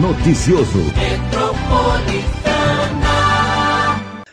Noticioso.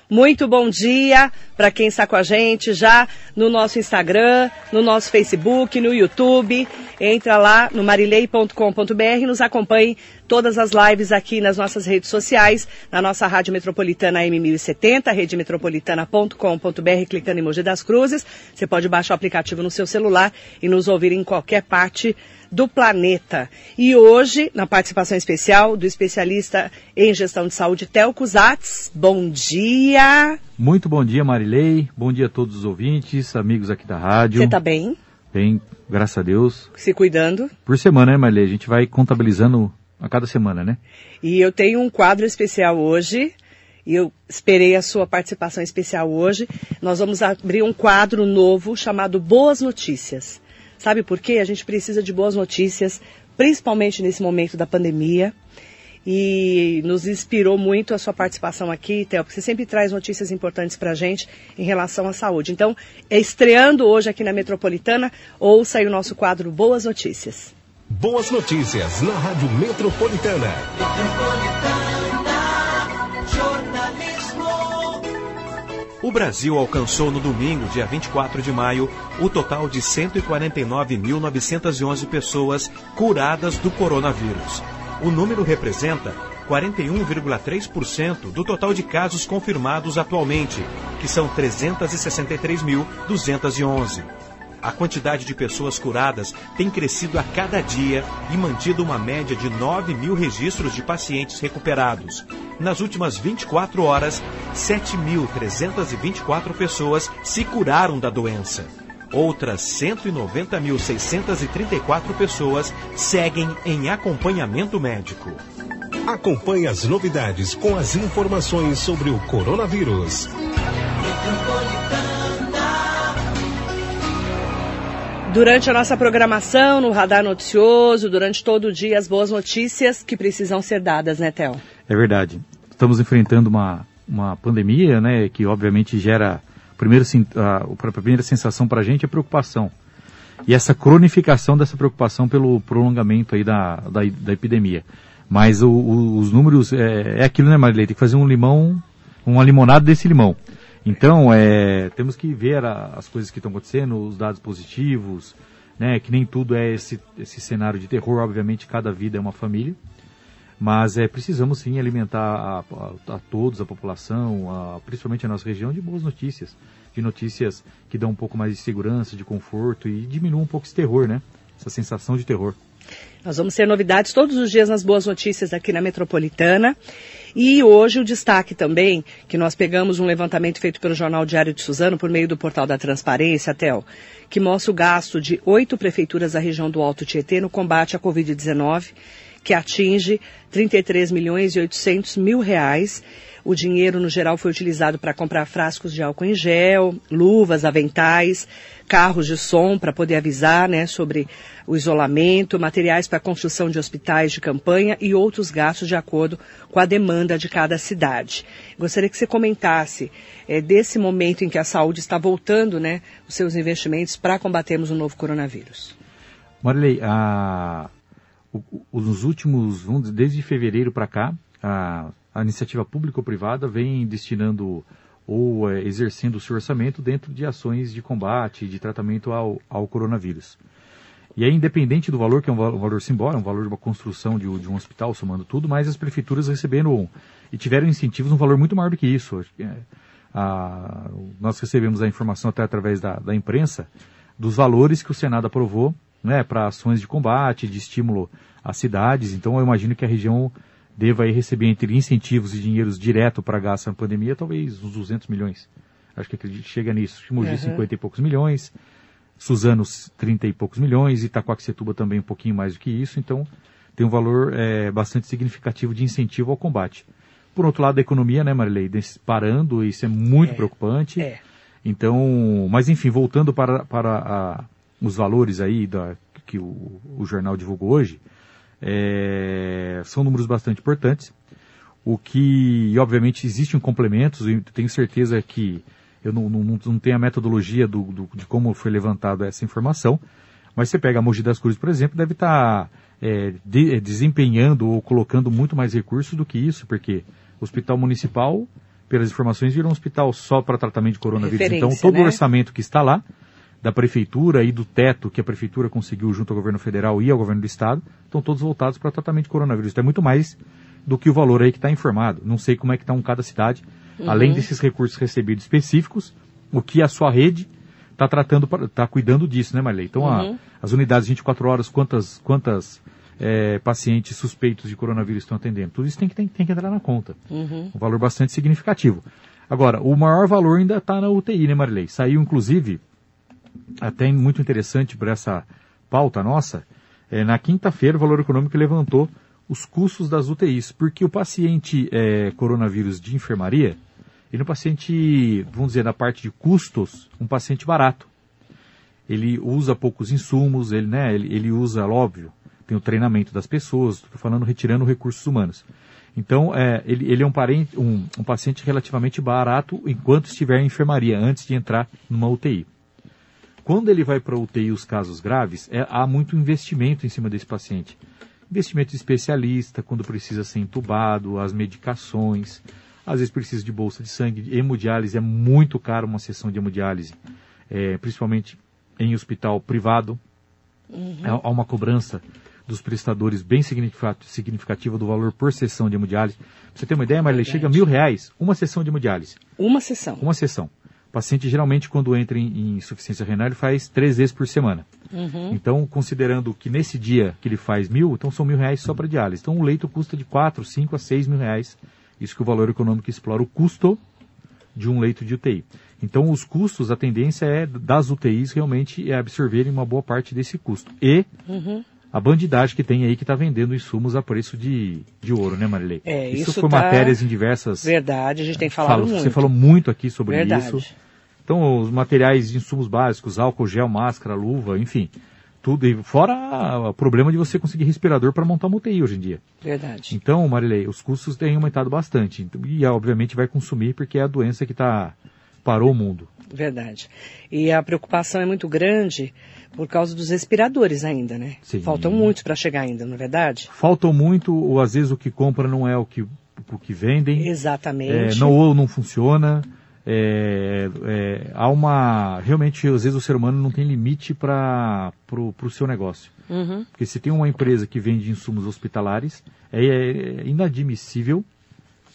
Muito bom dia para quem está com a gente já no nosso Instagram, no nosso Facebook, no YouTube. Entra lá no marilei.com.br e nos acompanhe todas as lives aqui nas nossas redes sociais, na nossa Rádio Metropolitana M1070, redemetropolitana.com.br, clicando em Mogi das Cruzes. Você pode baixar o aplicativo no seu celular e nos ouvir em qualquer parte do planeta. E hoje, na participação especial do especialista em gestão de saúde, Telco Zatz. Bom dia! Muito bom dia, Marilei. Bom dia a todos os ouvintes, amigos aqui da rádio. Você está bem? Bem, graças a Deus. Se cuidando? Por semana, né, Marilei? A gente vai contabilizando a cada semana, né? E eu tenho um quadro especial hoje. E eu esperei a sua participação especial hoje. Nós vamos abrir um quadro novo chamado Boas Notícias. Sabe por quê? A gente precisa de boas notícias, principalmente nesse momento da pandemia. E nos inspirou muito a sua participação aqui, Theo, porque você sempre traz notícias importantes para a gente em relação à saúde. Então, é estreando hoje aqui na Metropolitana, ouça aí o nosso quadro Boas Notícias. Boas notícias na Rádio Metropolitana. O Brasil alcançou no domingo, dia 24 de maio, o total de 149.911 pessoas curadas do coronavírus. O número representa 41,3% do total de casos confirmados atualmente, que são 363.211. A quantidade de pessoas curadas tem crescido a cada dia e mantido uma média de 9 mil registros de pacientes recuperados. Nas últimas 24 horas, 7.324 pessoas se curaram da doença. Outras 190.634 pessoas seguem em acompanhamento médico. Acompanhe as novidades com as informações sobre o coronavírus. Durante a nossa programação no Radar Noticioso, durante todo o dia, as boas notícias que precisam ser dadas, né, Theo? É verdade. Estamos enfrentando uma, uma pandemia, né, que obviamente gera. Primeiro, a, a primeira sensação para a gente é preocupação. E essa cronificação dessa preocupação pelo prolongamento aí da, da, da epidemia. Mas o, o, os números, é, é aquilo, né, Marilei? Tem que fazer um limão, uma limonada desse limão. Então, é, temos que ver a, as coisas que estão acontecendo, os dados positivos, né, que nem tudo é esse, esse cenário de terror, obviamente cada vida é uma família, mas é, precisamos sim alimentar a, a, a todos, a população, a, principalmente a nossa região, de boas notícias, de notícias que dão um pouco mais de segurança, de conforto e diminuam um pouco esse terror, né, essa sensação de terror. Nós vamos ter novidades todos os dias nas boas notícias aqui na Metropolitana. E hoje o destaque também, que nós pegamos um levantamento feito pelo Jornal Diário de Suzano por meio do portal da Transparência, Tel, que mostra o gasto de oito prefeituras da região do Alto Tietê no combate à Covid-19, que atinge 33 milhões e 800 mil reais. O dinheiro, no geral, foi utilizado para comprar frascos de álcool em gel, luvas, aventais, carros de som para poder avisar né, sobre o isolamento, materiais para construção de hospitais de campanha e outros gastos de acordo com a demanda de cada cidade. Gostaria que você comentasse é, desse momento em que a saúde está voltando né, os seus investimentos para combatermos o novo coronavírus. Marilei, a, os últimos, desde fevereiro para cá, a a iniciativa pública ou privada vem destinando ou é, exercendo o seu orçamento dentro de ações de combate, de tratamento ao, ao coronavírus. E é independente do valor, que é um valor, um valor simbólico, um valor de uma construção de, de, um hospital, somando tudo, mas as prefeituras receberam e tiveram incentivos um valor muito maior do que isso. É, a, nós recebemos a informação até através da, da imprensa dos valores que o Senado aprovou né, para ações de combate, de estímulo às cidades. Então eu imagino que a região deva receber entre incentivos e dinheiros direto para gasto na pandemia, talvez uns 200 milhões. Acho que acredito chega nisso. Mogi, uhum. 50 e poucos milhões, Suzano, 30 e poucos milhões, Itacoaxetuba também um pouquinho mais do que isso. Então, tem um valor é, bastante significativo de incentivo ao combate. Por outro lado, a economia, né, Marilei, parando, isso é muito é. preocupante. É. Então, mas enfim, voltando para, para a, os valores aí da, que o, o jornal divulgou hoje, é, são números bastante importantes. O que, obviamente, existem complementos, e tenho certeza que eu não, não, não tenho a metodologia do, do, de como foi levantada essa informação, Mas você pega a Mogi das Cruzes, por exemplo, deve estar é, de, é, desempenhando ou colocando muito mais recursos do que isso, porque o hospital municipal, pelas informações, virou um hospital só para tratamento de coronavírus. Então, Referência, todo né? o orçamento que está lá, da prefeitura e do teto que a prefeitura conseguiu junto ao governo federal e ao governo do estado, estão todos voltados para tratamento de coronavírus. Então é muito mais do que o valor aí que está informado. Não sei como é que está um cada cidade, além desses recursos recebidos específicos, o que a sua rede está tratando, está cuidando disso, né, Marley? Então a- as unidades 24 horas, quantas, quantas eh, pacientes suspeitos de coronavírus estão atendendo? Tudo isso tem que, tem, tem que entrar na conta. Um valor bastante significativo. Agora, o maior valor ainda está na UTI, né, Marilei? Saiu, inclusive, até muito interessante para essa pauta nossa, é, na quinta-feira o Valor Econômico levantou os custos das UTIs, porque o paciente é, coronavírus de enfermaria, ele é um paciente, vamos dizer, na parte de custos, um paciente barato. Ele usa poucos insumos, ele, né, ele, ele usa, óbvio, tem o treinamento das pessoas, estou falando retirando recursos humanos. Então, é, ele, ele é um, parente, um, um paciente relativamente barato enquanto estiver em enfermaria, antes de entrar numa UTI. Quando ele vai para a UTI os casos graves, é- há muito investimento em cima desse paciente. Investimento de especialista, quando precisa ser entubado, as medicações, às vezes precisa de bolsa de sangue, hemodiálise, é muito caro uma sessão de hemodiálise, é, principalmente em hospital privado. Há há uma cobrança dos prestadores bem significa- significativa do valor por sessão de hemodiálise. Pra você ter uma ideia, Marilei, chega a mil reais uma sessão de hemodiálise. Uma sessão. Uma sessão. O paciente geralmente, quando entra em, insuficiência renal, ele faz três vezes por semana. Então, considerando que nesse dia que ele faz mil, então são mil reais só para diálise. Então, o leito custa de quatro, cinco a seis mil reais. Isso que o valor econômico explora o custo de um leito de UTI. Então, os custos, a tendência é das UTIs realmente é absorverem uma boa parte desse custo. E a bandidagem que tem aí que está vendendo insumos a preço de, de ouro, né, Marilei? É, isso, isso foi tá- matérias em diversas Verdade, a gente tem falado Fala- muito. Você falou muito aqui sobre Verdade. isso. Então, os materiais de insumos básicos, álcool, gel, máscara, luva, enfim. Tudo. E fora o problema de você conseguir respirador para montar uma UTI hoje em dia. Verdade. Então, Marilei, os custos têm aumentado bastante. Então, E, obviamente, vai consumir porque é a doença que tá, parou o mundo. Verdade. E a preocupação é muito grande por causa dos respiradores ainda, né? Sim. Faltam muitos para chegar ainda, não é verdade? Faltam muito, ou às vezes o que compra não é o que, o que vendem. É, Exatamente. não ou não funciona. É, é, há uma. Realmente, às vezes o ser humano não tem limite para o seu negócio. Uhum. Porque se tem uma empresa que vende insumos hospitalares, é, é inadmissível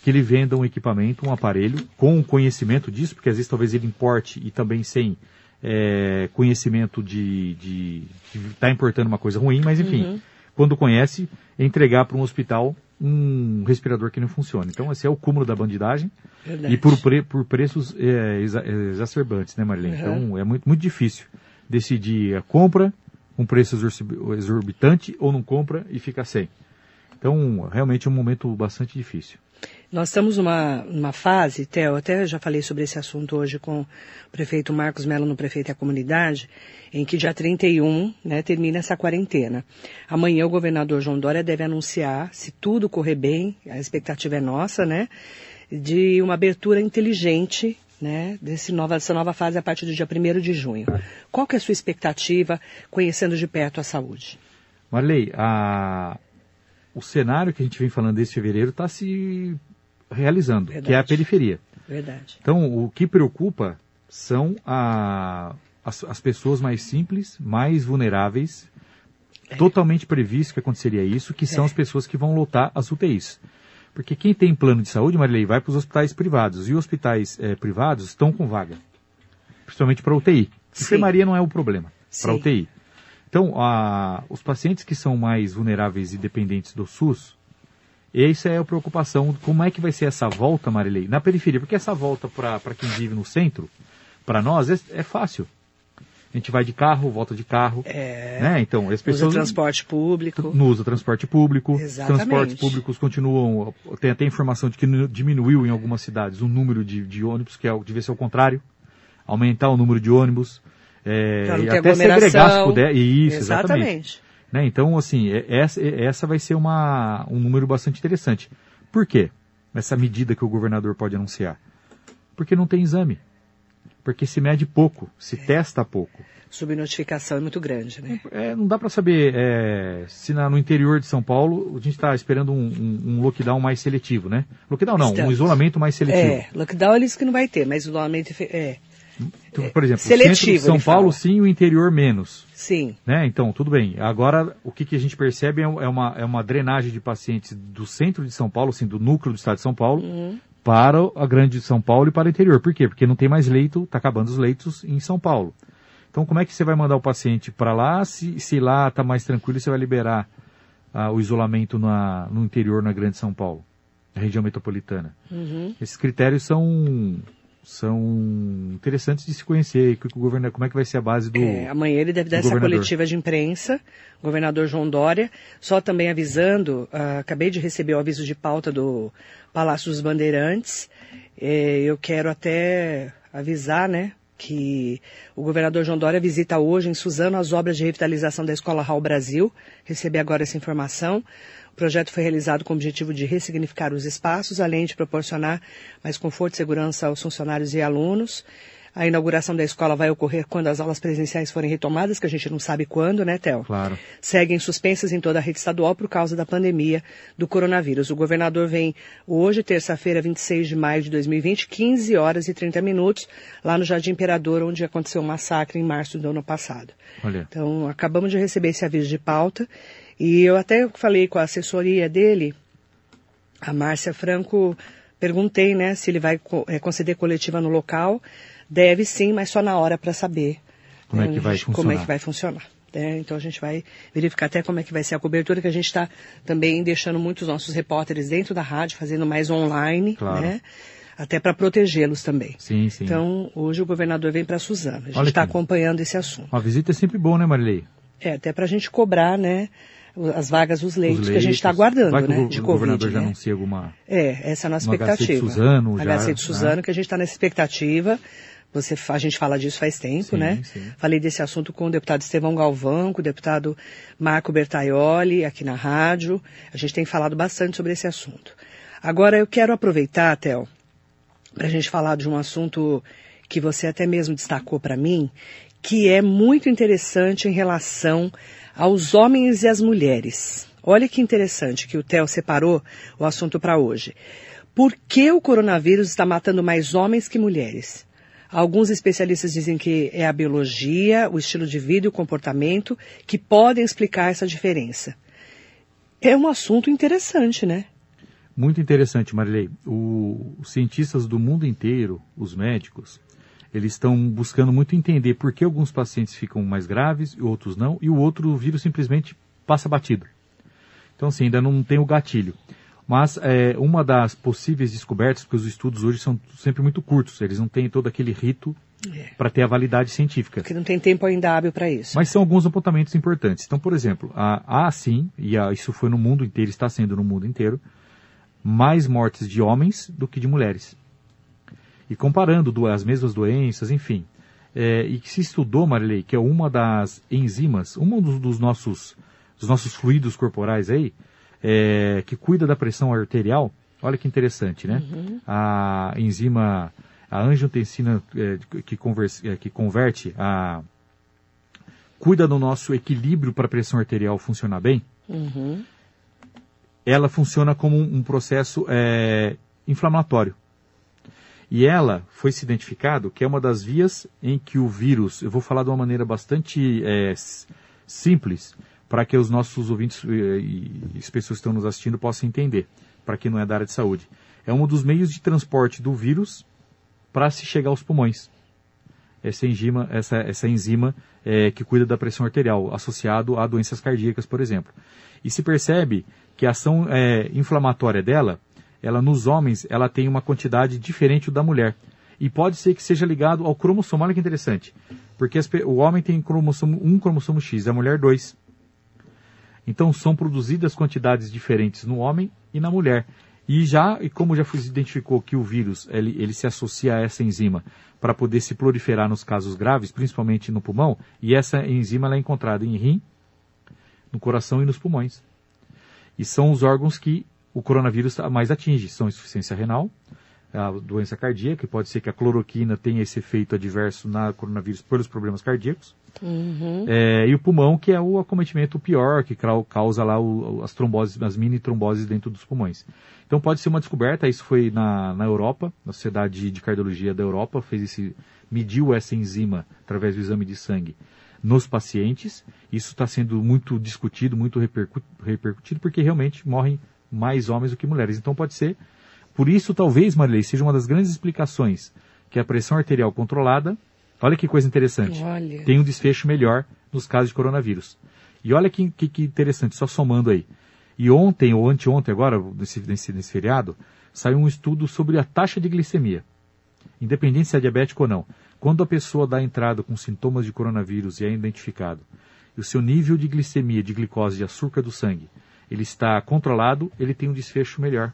que ele venda um equipamento, um aparelho, com conhecimento disso, porque às vezes talvez ele importe e também sem é, conhecimento de estar tá importando uma coisa ruim, mas enfim, quando conhece, entregar para um hospital um respirador que não funciona. Então esse é o cúmulo da bandidagem Verdade. e por, pre- por preços é, exa- exacerbantes, né Marilene? Uhum. Então é muito, muito difícil decidir a compra, um preço exorbi- exorbitante ou não compra e fica sem. Então, realmente é um momento bastante difícil. Nós estamos numa, numa fase, Theo, até já falei sobre esse assunto hoje com o prefeito Marcos Melo no Prefeito e a Comunidade, em que dia 31 né, termina essa quarentena. Amanhã o governador João Dória deve anunciar, se tudo correr bem, a expectativa é nossa, né, de uma abertura inteligente né, desse nova, dessa nova fase a partir do dia 1 de junho. Qual que é a sua expectativa, conhecendo de perto a saúde? Marley, a... o cenário que a gente vem falando desde fevereiro está se realizando, que é a Verdade. periferia. Verdade. Então, o que preocupa são a- as, as pessoas mais simples, mais vulneráveis, totalmente previsto que aconteceria isso, que são É. as pessoas que vão lotar as UTIs. Porque quem tem plano de saúde, Marilei, vai para os hospitais privados. E os hospitais eh, privados estão com vaga. Principalmente para UTI. Enfermaria não é o problema. Para. UTI. Então, a- os pacientes que são mais vulneráveis e dependentes do SUS, essa é a preocupação. Como é que vai ser essa volta, Marilei? Na periferia. Porque essa volta para quem vive no centro, para nós, é, é fácil. A gente vai de carro, volta de carro. É, Né? Então, as usa pessoas transporte público. não usam transporte público. Exatamente. transportes públicos continuam. Tem até informação de que nu- diminuiu em algumas cidades o número de, de ônibus, que é, devia ser o contrário. Aumentar o número de ônibus. É, e até segregar se puder. Isso, exatamente. Exatamente. Né? Então, assim, é- essa, é- essa vai ser uma, um número bastante interessante. Por quê? Essa medida que o governador pode anunciar. Porque não tem exame. porque se mede pouco, se testa pouco. Subnotificação é muito grande, né? É, não dá para saber é, se na- no interior de São Paulo a gente está esperando um, um- um lockdown mais seletivo, né? Lockdown não, um Estamos. isolamento mais seletivo. É, lockdown eles que não vai ter, mas isolamento é, Então, por exemplo, de seletivo, São Paulo fala. sim, o interior menos. sim. Né? Então, tudo bem. Agora, o que, que a gente percebe é é uma, é uma drenagem de pacientes do centro de São Paulo, assim, do núcleo do estado de São Paulo, para a grande São Paulo e para o interior. Por quê? Porque não tem mais leito, está acabando os leitos em São Paulo. Então, como é que você vai mandar o paciente para lá, se, se lá está mais tranquilo, você vai liberar ah, o isolamento na, no interior, na grande São Paulo, na região metropolitana? Esses critérios são, são interessantes de se conhecer, que, que o governo, como é que vai ser a base do... É, amanhã ele deve dar essa coletiva de imprensa, governador João Dória. Só também avisando, ah, acabei de receber o aviso de pauta do Palácio dos Bandeirantes. Eh, eu quero até avisar, né, que o governador João Dória visita hoje em Suzano as obras de revitalização da Escola Raul Brasil. Recebi agora essa informação. O projeto foi realizado com o objetivo de ressignificar os espaços, além de proporcionar mais conforto e segurança aos funcionários e alunos. A inauguração da escola vai ocorrer quando as aulas presenciais forem retomadas, que a gente não sabe quando, né, Theo? Claro. Seguem suspensas em toda a rede estadual por causa da pandemia do coronavírus. O governador vem hoje, terça-feira, 26 de maio de 2020, 15 horas e 30 minutos, lá no Jardim Imperador, onde aconteceu um massacre em março do ano passado. Olha. Então, acabamos de receber esse aviso de pauta e eu até falei com a assessoria dele, a Márcia Franco, perguntei, né, se ele vai eh, conceder coletiva no local. Deve sim, mas só na hora para saber Como é né, que vai Como é funcionar. que vai funcionar. né? Então a gente vai verificar até como é que vai ser a cobertura, que a gente está também deixando muitos nossos repórteres dentro da rádio, fazendo mais online, Claro. né? Até para protegê-los também. Sim, sim. Então, hoje o governador vem para Suzano. A gente está acompanhando esse assunto. Uma visita é sempre bom, né, Marilei? É, até para a gente cobrar, né, as vagas, os leitos, Os que a gente está leitos. aguardando, Vai que né, o, de o governador Covid, já né? anuncia alguma... É, essa é a nossa No HC de expectativa. Suzano, já, HC de Suzano, né? que a gente está nessa expectativa. Você, a gente fala disso faz tempo, Sim, né? sim. Falei desse assunto com o deputado Estevão Galvão, com o deputado Marco Bertaioli, aqui na rádio. A gente tem falado bastante sobre esse assunto. Agora, eu quero aproveitar, Theo, para a gente falar de um assunto que você até mesmo destacou para mim, que é muito interessante em relação aos homens e às mulheres. Olha que interessante que o Theo separou o assunto para hoje. Por que o coronavírus está matando mais homens que mulheres? Alguns especialistas dizem que é a biologia, o estilo de vida e o comportamento que podem explicar essa diferença. É um assunto interessante, né? Muito interessante, Marilei. O- os cientistas do mundo inteiro, os médicos, eles estão buscando muito entender por que alguns pacientes ficam mais graves e outros não, e o outro o vírus simplesmente passa batido. Então, assim, ainda não tem o gatilho. Mas é, uma das possíveis descobertas, porque os estudos hoje são sempre muito curtos, eles não têm todo aquele rito É. para ter a validade científica. Porque não tem tempo ainda hábil para isso. Mas são alguns apontamentos importantes. Então, por exemplo, há, há sim, e há- isso foi no mundo inteiro, está sendo no mundo inteiro, mais mortes de homens do que de mulheres. E comparando do- as mesmas doenças, enfim. É, e que se estudou, Marilei, que é uma das enzimas, um dos, dos nossos, dos nossos fluidos corporais aí, é, que cuida da pressão arterial, olha que interessante, né? A enzima, a angiotensina é, que, converse- é, que converte a, cuida do nosso equilíbrio para a pressão arterial funcionar bem, Uhum. ela funciona como um, um processo é, inflamatório. E ela foi se identificado que é uma das vias em que o vírus, eu vou falar de uma maneira bastante é, simples, para que os nossos ouvintes eh, e as pessoas que estão nos assistindo possam entender, para quem não é da área de saúde. É um dos meios de transporte do vírus para se chegar aos pulmões. Essa enzima, essa, essa enzima eh, que cuida da pressão arterial, associado a doenças cardíacas, por exemplo. E se percebe que a ação eh, inflamatória dela, ela nos homens, ela tem uma quantidade diferente da mulher. E pode ser que seja ligado ao cromossomo. Olha que interessante. Porque as o homem tem cromossomo, um cromossomo X, a mulher dois. Então são produzidas quantidades diferentes no homem e na mulher. E já, e como já se identificou que o vírus ele, ele se associa a essa enzima para poder se proliferar nos casos graves, principalmente no pulmão, e essa enzima ela é encontrada em rim, no coração e nos pulmões. E são os órgãos que o coronavírus mais atinge, são insuficiência renal, a doença cardíaca, que pode ser que a cloroquina tenha esse efeito adverso na coronavírus pelos problemas cardíacos. Uhum. É, e o pulmão, que é o acometimento pior, que causa lá o- as tromboses, as mini tromboses dentro dos pulmões. Então pode ser uma descoberta, isso foi na, na Europa, na Sociedade de Cardiologia da Europa, fez esse, mediu essa enzima através do exame de sangue nos pacientes. Isso está sendo muito discutido, muito repercu- repercutido, porque realmente morrem mais homens do que mulheres. Então pode ser, por isso talvez, Marilei, seja uma das grandes explicações que a pressão arterial controlada, olha que coisa interessante, Olha. tem um desfecho melhor nos casos de coronavírus. E olha que, que, que interessante, só somando aí. E ontem ou anteontem, agora, nesse, nesse, nesse feriado, saiu um estudo sobre a taxa de glicemia. Independente se é diabético ou não. Quando a pessoa dá entrada com sintomas de coronavírus e é identificado, e o seu nível de glicemia, de glicose, de açúcar do sangue, ele está controlado, ele tem um desfecho melhor.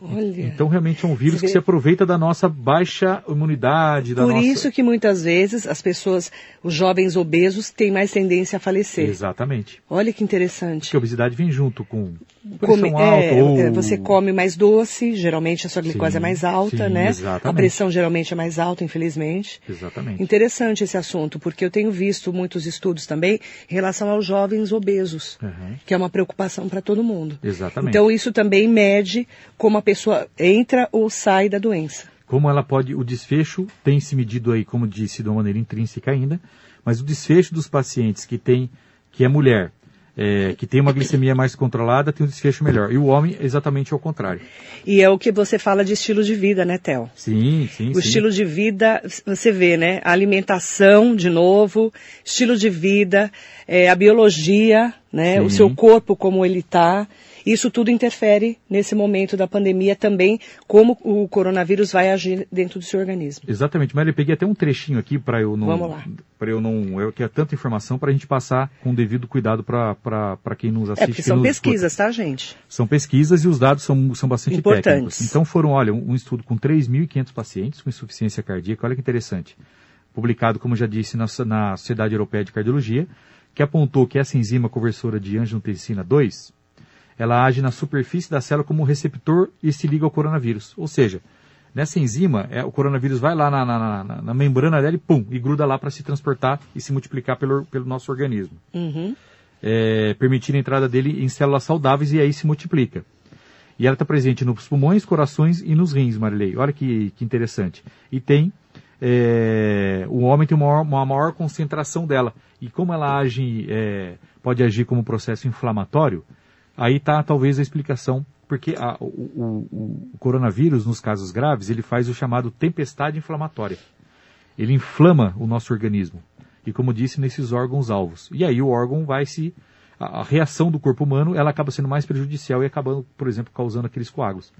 Olha. Então, realmente é um vírus que se aproveita da nossa baixa imunidade, da Por nossa... isso que muitas vezes as pessoas, os jovens obesos, têm mais tendência a falecer. Exatamente. Olha que interessante. Porque a obesidade vem junto com pressão Come- alta é, ou... é, Você come mais doce, geralmente a sua glicose Sim, é mais alta, sim, né? exatamente. A pressão geralmente é mais alta, infelizmente. Exatamente. Interessante esse assunto, porque eu tenho visto muitos estudos também em relação aos jovens obesos, Uhum. que é uma preocupação para todo mundo. Exatamente. Então isso também mede como a pessoa entra ou sai da doença. Como ela pode, o desfecho tem se medido aí, como disse, de uma maneira intrínseca ainda, mas o desfecho dos pacientes que tem, que é mulher, é, que tem uma glicemia mais controlada, tem um desfecho melhor. E o homem, exatamente ao contrário. E é o que você fala de estilo de vida, né, Theo? Sim, sim, O sim. estilo de vida, você vê, né? A alimentação, de novo, estilo de vida, é, a biologia, né? O Sim. seu corpo, como ele está. Isso tudo interfere nesse momento da pandemia também, como o coronavírus vai agir dentro do seu organismo. Exatamente, mas eu peguei até um trechinho aqui para eu não. Vamos lá. Para eu não. Eu quero tanta informação para a gente passar com devido cuidado para quem nos assiste. É, porque são pesquisas, tá, gente? São pesquisas e os dados são, são bastante Importantes. técnicos. Então foram, olha, um, um estudo com 3.500 pacientes com insuficiência cardíaca, olha que interessante. Publicado, como já disse, na, na Sociedade Europeia de Cardiologia, que apontou que essa enzima conversora de angiotensina 2, ela age na superfície da célula como receptor e se liga ao coronavírus. Ou seja, nessa enzima, é, o coronavírus vai lá na, na- na- na membrana dela e pum, e gruda lá para se transportar e se multiplicar pelo, pelo nosso organismo. Uhum. É, permitir a entrada dele em células saudáveis e aí se multiplica. E ela está presente nos pulmões, corações e nos rins, Marilei. Olha que, que interessante. E tem. é, o homem tem uma maior, uma maior concentração dela. E como ela age, é, pode agir como processo inflamatório, aí está talvez a explicação. Porque a- o, o- o- coronavírus, nos casos graves, ele faz o chamado tempestade inflamatória. Ele inflama o nosso organismo. E como disse, nesses órgãos alvos. E aí o órgão vai se. A, reação do corpo humano ela acaba sendo mais prejudicial e acabando, por exemplo, causando aqueles coágulos.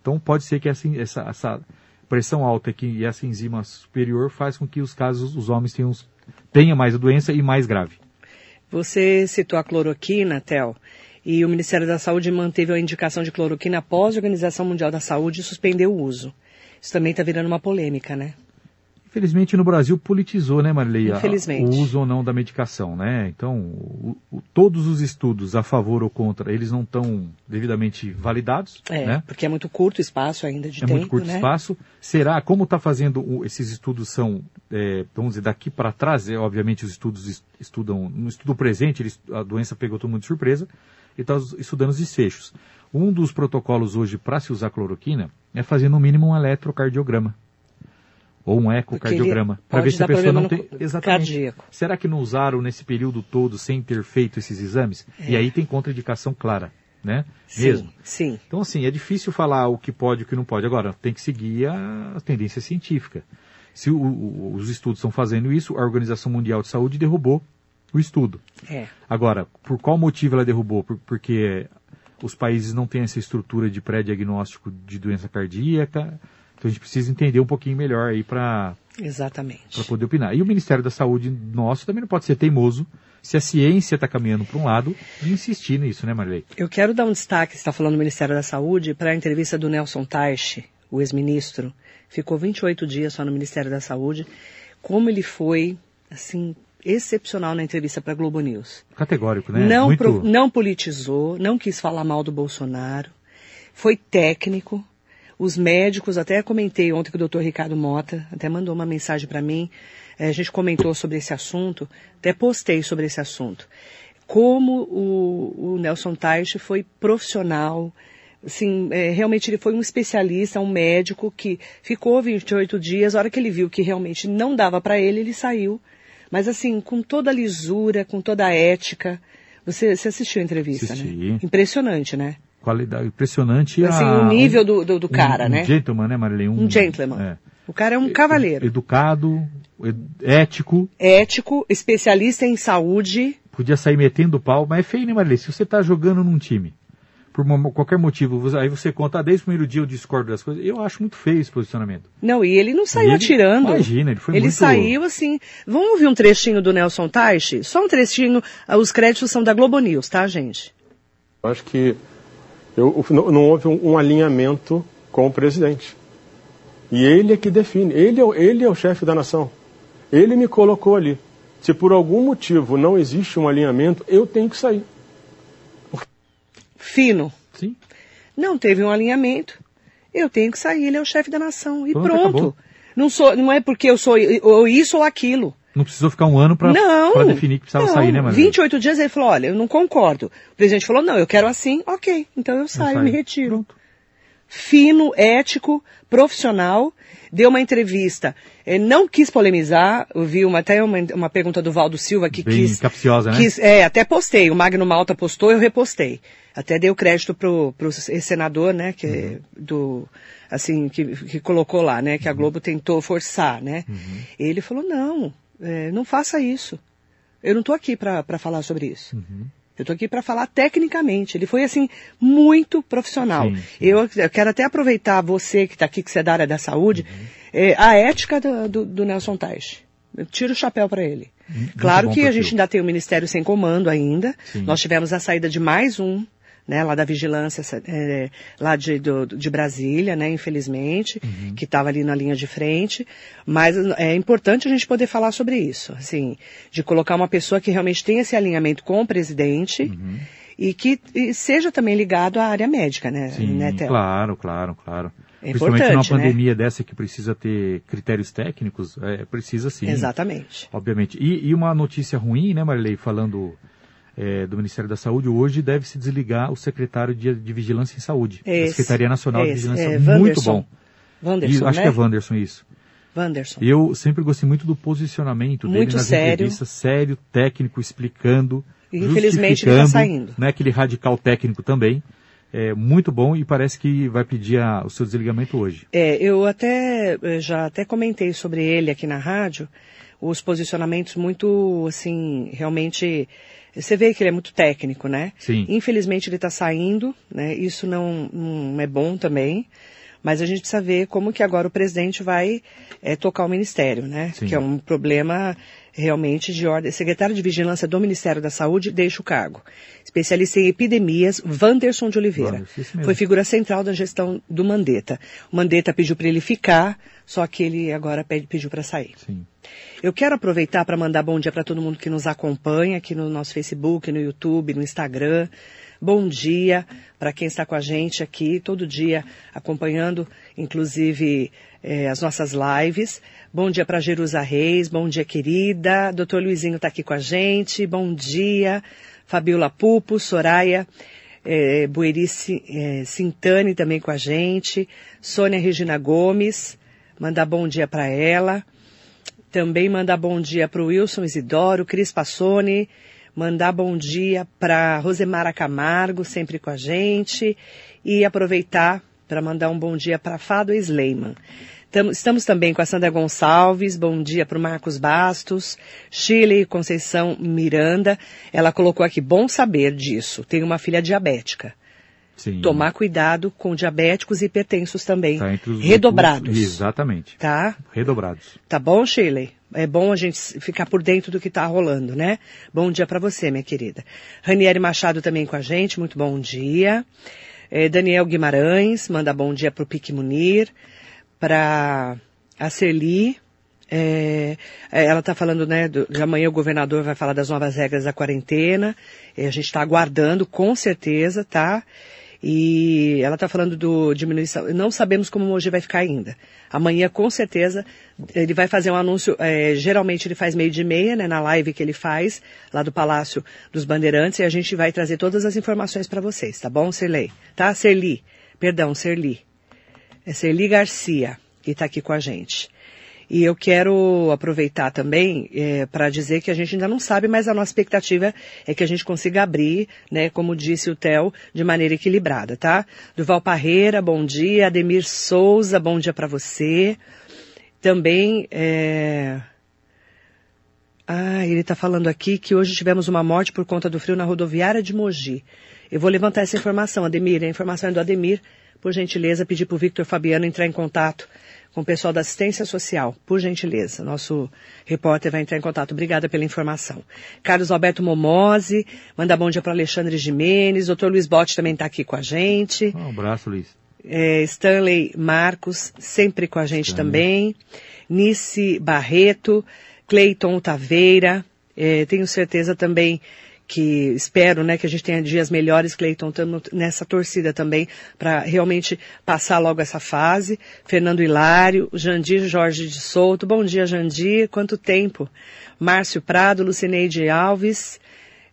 Então pode ser que essa, essa, essa pressão alta aqui e essa enzima superior faz com que os casos, os homens tenham, tenham mais a doença e mais grave. Você citou a cloroquina, Theo, e o Ministério da Saúde manteve a indicação de cloroquina após a Organização Mundial da Saúde suspender o uso. Isso também está virando uma polêmica, né? Infelizmente no Brasil politizou, né, Infelizmente. o uso ou não da medicação, né? Então, o- o- todos os estudos a favor ou contra, eles não estão devidamente validados, É, né? porque é muito curto o espaço ainda de é tempo, muito curto né? espaço. Será, como está fazendo, esses estudos são, é, vamos dizer, daqui para trás, é, obviamente os estudos es- estudam, no estudo presente, eles, a doença pegou todo mundo de surpresa, e está estudando os desfechos. Um dos protocolos hoje para se usar cloroquina é fazer no mínimo um eletrocardiograma. Ou um ecocardiograma. Para ver se a pessoa não tem. Exatamente. cardíaco. Será que não usaram nesse período todo sem ter feito esses exames? E aí tem contraindicação clara, né? Sim, Mesmo. sim. Então, assim, é difícil falar o que pode e o que não pode. Agora, tem que seguir a, a tendência científica. Se o- o- os estudos estão fazendo isso, a Organização Mundial de Saúde derrubou o estudo. É. Agora, por qual motivo ela derrubou? Por- porque os países não têm essa estrutura de pré-diagnóstico de doença cardíaca. Então, a gente precisa entender um pouquinho melhor aí para Exatamente. para poder opinar. E o Ministério da Saúde nosso também não pode ser teimoso se a ciência está caminhando para um lado de insistir nisso, né, Marilei? Eu quero dar um destaque, você está falando do Ministério da Saúde, para a entrevista do Nelson Taixe, o ex-ministro. Ficou 28 dias só no Ministério da Saúde. Como ele foi, assim, excepcional na entrevista para a Globo News. Categórico, né? Não, Muito... pro- não politizou, não quis falar mal do Bolsonaro. Foi técnico. os médicos, até comentei ontem com o doutor Ricardo Mota, até mandou uma mensagem para mim, é, a gente comentou sobre esse assunto, até postei sobre esse assunto. Como o, o Nelson Teich foi profissional, assim, é, realmente ele foi um especialista, um médico que ficou 28 dias, a hora que ele viu que realmente não dava para ele, ele saiu. Mas assim, com toda a lisura, com toda a ética. Você, você assistiu a entrevista, Assisti. né? Impressionante, né? Qualidade impressionante. Assim, a- o nível do, do, do um- cara, um né? gentleman, né, Marilene? Um gentleman. é. O cara é um cavaleiro. Educado, ed- ético, Ético, especialista em saúde. podia sair metendo pau, mas é feio, né, Marilene? Se você tá jogando num time, por uma- qualquer motivo, você- aí você conta, ah, desde o primeiro dia eu discordo das coisas, eu acho muito feio esse posicionamento. Não, e ele não saiu ele- atirando. imagina, ele foi Ele muito- saiu assim. Vamos ouvir um trechinho do Nelson Teich? Só um trechinho. ah, Os créditos são da Globo News, tá, gente? Eu acho que eu- não, não houve um, um alinhamento com o presidente. E ele é que define. Ele é, ele é o chefe da nação. Ele me colocou ali. Se por algum motivo não existe um alinhamento, eu tenho que sair. Fino. Sim. Não teve um alinhamento. Eu tenho que sair, ele é o chefe da nação. E Pronto, pronto. Não, sou, não é porque eu sou ou isso ou aquilo. Não precisou ficar um ano pra definir que precisava não. sair, né, Marilene? 28 dias ele falou, olha, eu não concordo. O presidente falou, não, eu quero assim, ok. Então eu Eu saio, saio. me retiro. Pronto. Fino, ético, profissional, deu uma entrevista, eh, não quis polemizar, eu vi uma, até uma, uma pergunta do Valdo Silva que Bem quis... capciosa, né? quis- é, até postei, o Magno Malta postou, eu repostei. Até dei o crédito pro, pro senador, né, que, Uhum. do, assim, que, que colocou lá, né, que a Globo tentou forçar, né. Uhum. Ele falou, não, eh, não faça isso. Eu não estou aqui para falar sobre isso. Uhum. Eu estou aqui para falar tecnicamente. Ele foi, assim, muito profissional. Sim, sim. Eu, eu quero até aproveitar você que está aqui, que você é da área da saúde, Uhum. eh, a ética do, do, do Nelson Teich. Eu tiro o chapéu para ele. Claro bom que a gente ainda tem o Ministério sem comando ainda. Sim. Nós tivemos a saída de mais um, né, lá da vigilância, eh, lá de, do- de Brasília, né, infelizmente, Uhum. que estava ali na linha de frente. Mas é importante a gente poder falar sobre isso, assim, de colocar uma pessoa que realmente tenha esse alinhamento com o presidente Uhum. e que e seja também ligado à área médica, né, Sim, né Theo? claro, claro, claro. É Principalmente numa né? pandemia dessa que precisa ter critérios técnicos, é, precisa sim. Exatamente. Obviamente. E, e uma notícia ruim, né, Marilei, falando é, do Ministério da Saúde, hoje deve se desligar o secretário de, de Vigilância em Saúde, da Esse, Secretaria Nacional de esse, Vigilância. é, muito bom. Wanderson, E, acho né? que é Wanderson isso. Wanderson. Eu sempre gostei muito do posicionamento dele Muito nas sério. entrevistas, sério, técnico, explicando, infelizmente, ele tá justificando, saindo. Né, aquele radical técnico também. É muito bom e parece que vai pedir a- o seu desligamento hoje. É, eu até eh, já até comentei sobre ele aqui na rádio, os posicionamentos muito, assim, realmente. Você vê que ele é muito técnico, né? Sim. Infelizmente ele está saindo, né? Isso não, não é bom também. Mas a gente precisa ver como que agora o presidente vai eh, tocar o ministério, né? Sim. Que é um problema realmente de ordem. Secretário de Vigilância do Ministério da Saúde deixa o cargo. Especialista em epidemias, Wanderson de Oliveira. Mesmo. Foi figura central da gestão do Mandetta. O Mandetta pediu para ele ficar, só que ele agora pede- pediu para sair. Sim. Eu quero aproveitar para mandar bom dia para todo mundo que nos acompanha aqui no nosso Facebook, no YouTube, no Instagram. Bom dia para quem está com a gente aqui todo dia acompanhando, inclusive eh, as nossas lives. Bom dia para Jerusa Reis, bom dia querida. Doutor Luizinho está aqui com a gente. Bom dia. Fabiola Pupo, Soraya Bueri Ci- eh, Sintani também com a gente. Sônia Regina Gomes, mandar bom dia para ela. Também mandar bom dia para o Wilson Isidoro, Cris Passoni, mandar bom dia para Rosemara Camargo, sempre com a gente, e aproveitar para mandar um bom dia para Fado Sleiman. Tamo- Estamos também com a Sandra Gonçalves, bom dia para o Marcos Bastos, Chile Conceição Miranda. Ela colocou aqui, bom saber disso, tem uma filha diabética. Sim. Tomar cuidado com diabéticos e hipertensos também, Tá entre os redobrados. grupos- Exatamente. Tá? Redobrados. Tá bom, Shirley? É bom a gente ficar por dentro do que está rolando, né? Bom dia para você, minha querida. Ranieri Machado também com a gente, muito bom dia. Eh, Daniel Guimarães, manda bom dia para o Pique Munir, para a Celi. eh, eh, ela está falando, né, do- de amanhã o governador vai falar das novas regras da quarentena. Eh, a gente está aguardando, com certeza, tá? E ela está falando do diminuição. Não sabemos como hoje vai ficar ainda. Amanhã, com certeza, ele vai fazer um anúncio. É, geralmente ele faz meio de meia, né, na live que ele faz lá do Palácio dos Bandeirantes, e a gente vai trazer todas as informações para vocês, tá bom, Serlei? Tá, Serli? Perdão, Serli. É Serli Garcia que está aqui com a gente. E eu quero aproveitar também é, para dizer que a gente ainda não sabe, mas a nossa expectativa é que a gente consiga abrir, né, como disse o Theo, de maneira equilibrada, tá? Duval Parreira, bom dia. Ademir Souza, bom dia para você. Também, é... Ah, ele está falando aqui que hoje tivemos uma morte por conta do frio na rodoviária de Mogi. Eu vou levantar essa informação, Ademir. A informação é do Ademir. Por gentileza, pedir para o Victor Fabiano entrar em contato com o pessoal da assistência social, por gentileza. Nosso repórter vai entrar em contato. Obrigada pela informação. Carlos Alberto Momose, manda bom dia para Alexandre Jimenez. Doutor Luiz Botti também está aqui com a gente. Um abraço, Luiz. É, Stanley Marcos, sempre com a gente Stanley. também. Nice Barreto, Cleiton Taveira. É, tenho certeza também que espero, né, que a gente tenha dias melhores, Cleiton, estamos nessa torcida também para realmente passar logo essa fase. Fernando Hilário, Jandir Jorge de Souto, bom dia Jandir, quanto tempo? Márcio Prado, Lucineide Alves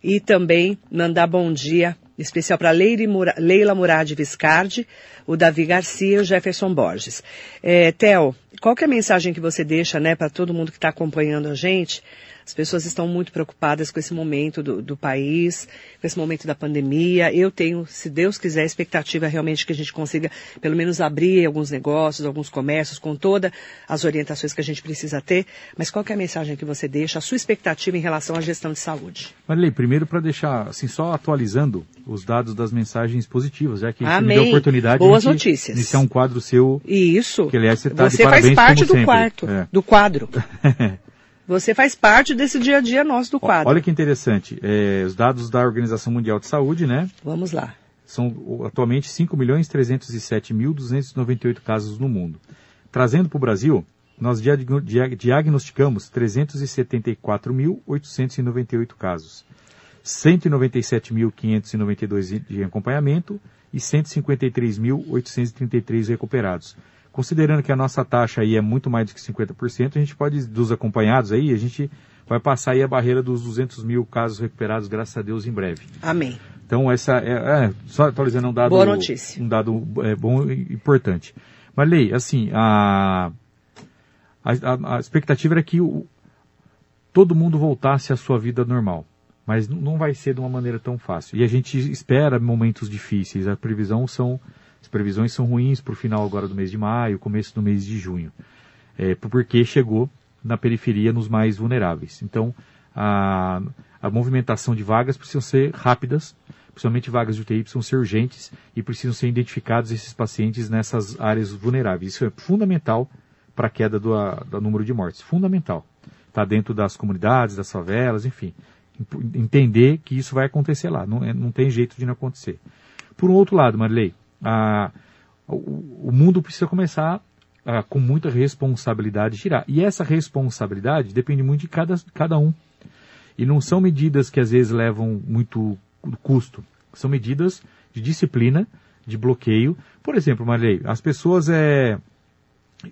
e também mandar bom dia especial para Leila Murad Viscardi, o Davi Garcia e o Jefferson Borges. É, Theo, qual que é a mensagem que você deixa, né, para todo mundo que está acompanhando a gente as pessoas estão muito preocupadas com esse momento do, do, país, com esse momento da pandemia. Eu tenho, se Deus quiser, a expectativa realmente que a gente consiga, pelo menos, abrir alguns negócios, alguns comércios, com todas as orientações que a gente precisa ter. Mas qual é a mensagem que você deixa, a sua expectativa em relação à gestão de saúde? Marilei, primeiro para deixar, assim, só atualizando os dados das mensagens positivas, já que Amém. me deu a oportunidade Boas de notícias. iniciar um quadro seu. Isso. Que, aliás, você, tá você faz parte do quarto, é. do quadro. Você faz parte desse dia a dia nosso do quadro. Olha que interessante. É, os dados da Organização Mundial de Saúde, né? Vamos lá. São atualmente 5.307.298 casos no mundo. Trazendo para o Brasil, nós diagnosticamos 374.898 casos. 197.592 de acompanhamento e 153.833 recuperados. Considerando que a nossa taxa aí é muito mais do que 50%, a gente pode, dos acompanhados aí, a gente vai passar aí a barreira dos 200 mil casos recuperados, graças a Deus, em breve. Amém. Então, essa é, é só atualizando um dado, Boa notícia. Um dado é, bom e importante. Mas, Lei, assim, a, a, a expectativa era que o, todo mundo voltasse à sua vida normal. Mas não vai ser de uma maneira tão fácil. E a gente espera momentos difíceis. A previsão são as previsões são ruins para o final agora do mês de maio, começo do mês de junho, é, porque chegou na periferia nos mais vulneráveis. Então, a, a movimentação de vagas precisam ser rápidas, principalmente vagas de UTI precisam ser urgentes e precisam ser identificados esses pacientes nessas áreas vulneráveis. Isso é fundamental para a queda do, do número de mortes. Fundamental. Está dentro das comunidades, das favelas, enfim. Entender que isso vai acontecer lá. Não, é, não tem jeito de não acontecer. Por um outro lado, Marilei, o, o mundo precisa começar com muita responsabilidade girar. E essa responsabilidade depende muito de cada, cada um. E não são medidas que às vezes levam muito custo. São medidas de disciplina, de bloqueio. Por exemplo, Marilei, as pessoas é,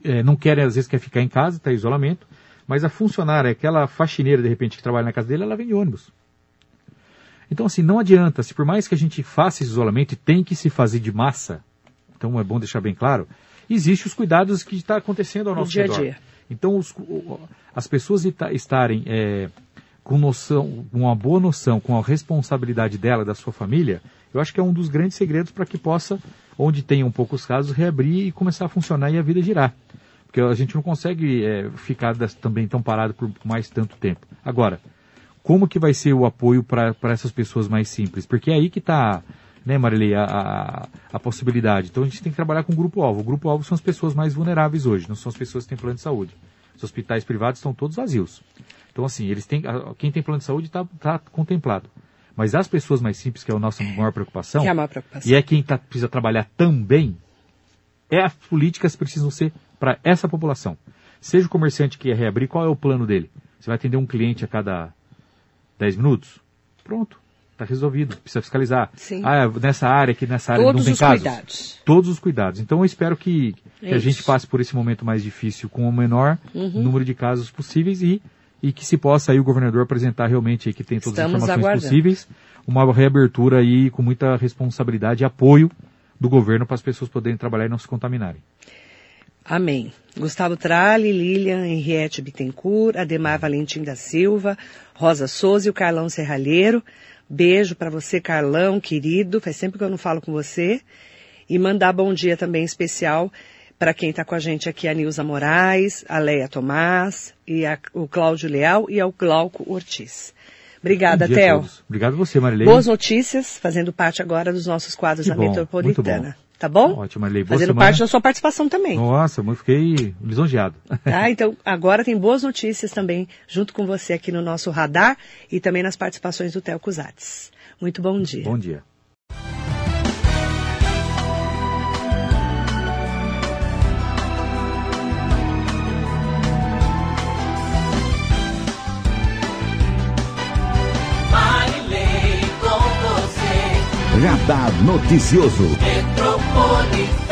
é, não querem, às vezes, quer ficar em casa, está em isolamento, mas a funcionária, aquela faxineira, de repente, que trabalha na casa dele, ela vem de ônibus. Então, assim, não adianta, se por mais que a gente faça esse isolamento e tem que se fazer de massa, então é bom deixar bem claro, existem os cuidados que está acontecendo ao nosso dia redor. a dia. Então, os, as pessoas estarem é, com noção, uma boa noção, com a responsabilidade dela, da sua família, eu acho que é um dos grandes segredos para que possa, onde tenham poucos casos, reabrir e começar a funcionar e a vida girar. Porque a gente não consegue é, ficar também tão parado por mais tanto tempo. Agora, como que vai ser o apoio para essas pessoas mais simples? Porque é aí que está, né, Marilei, a, a, a, possibilidade. Então a gente tem que trabalhar com o grupo-alvo. O grupo-alvo são as pessoas mais vulneráveis hoje, não são as pessoas que têm plano de saúde. Os hospitais privados estão todos vazios. Então, assim, eles têm, quem tem plano de saúde está tá contemplado. Mas as pessoas mais simples, que é a nossa maior preocupação, é a maior preocupação. e é quem tá, precisa trabalhar também, é as políticas precisam ser para essa população. Seja o comerciante que quer reabrir, qual é o plano dele? Você vai atender um cliente a cada 10 minutos? Pronto. Está resolvido, precisa fiscalizar. Sim. Ah, nessa área aqui, nessa área Todos não tem os casos. cuidados. Todos os cuidados. Então eu espero que, que a Isso. gente passe por esse momento mais difícil com o menor Uhum. número de casos possíveis e, e que se possa aí o governador apresentar realmente aí que tem todas Estamos as informações aguardando. possíveis, uma reabertura aí com muita responsabilidade e apoio do governo para as pessoas poderem trabalhar e não se contaminarem. Amém. Gustavo Tralli, Lilian Henriette Bittencourt, Ademar Valentim da Silva, Rosa Souza e o Carlão Serralheiro. Beijo para você, Carlão, querido. Faz tempo que eu não falo com você. E mandar bom dia também especial para quem está com a gente aqui, a Nilza Moraes, a Leia Tomás, e a- o Cláudio Leal e ao Glauco Ortiz. Obrigada, Theo. Obrigado você, Marilei. Boas notícias, fazendo parte agora dos nossos quadros Que da bom, Metropolitana. Tá bom? Ótimo, Marilei. Boa Fazendo semana. parte da sua participação também. Nossa, eu fiquei lisonjeado. Tá? Então, agora tem boas notícias também, junto com você aqui no nosso radar e também nas participações do Theo Cusatz. Muito bom dia. Bom dia. Radar Noticioso. Metropolitana.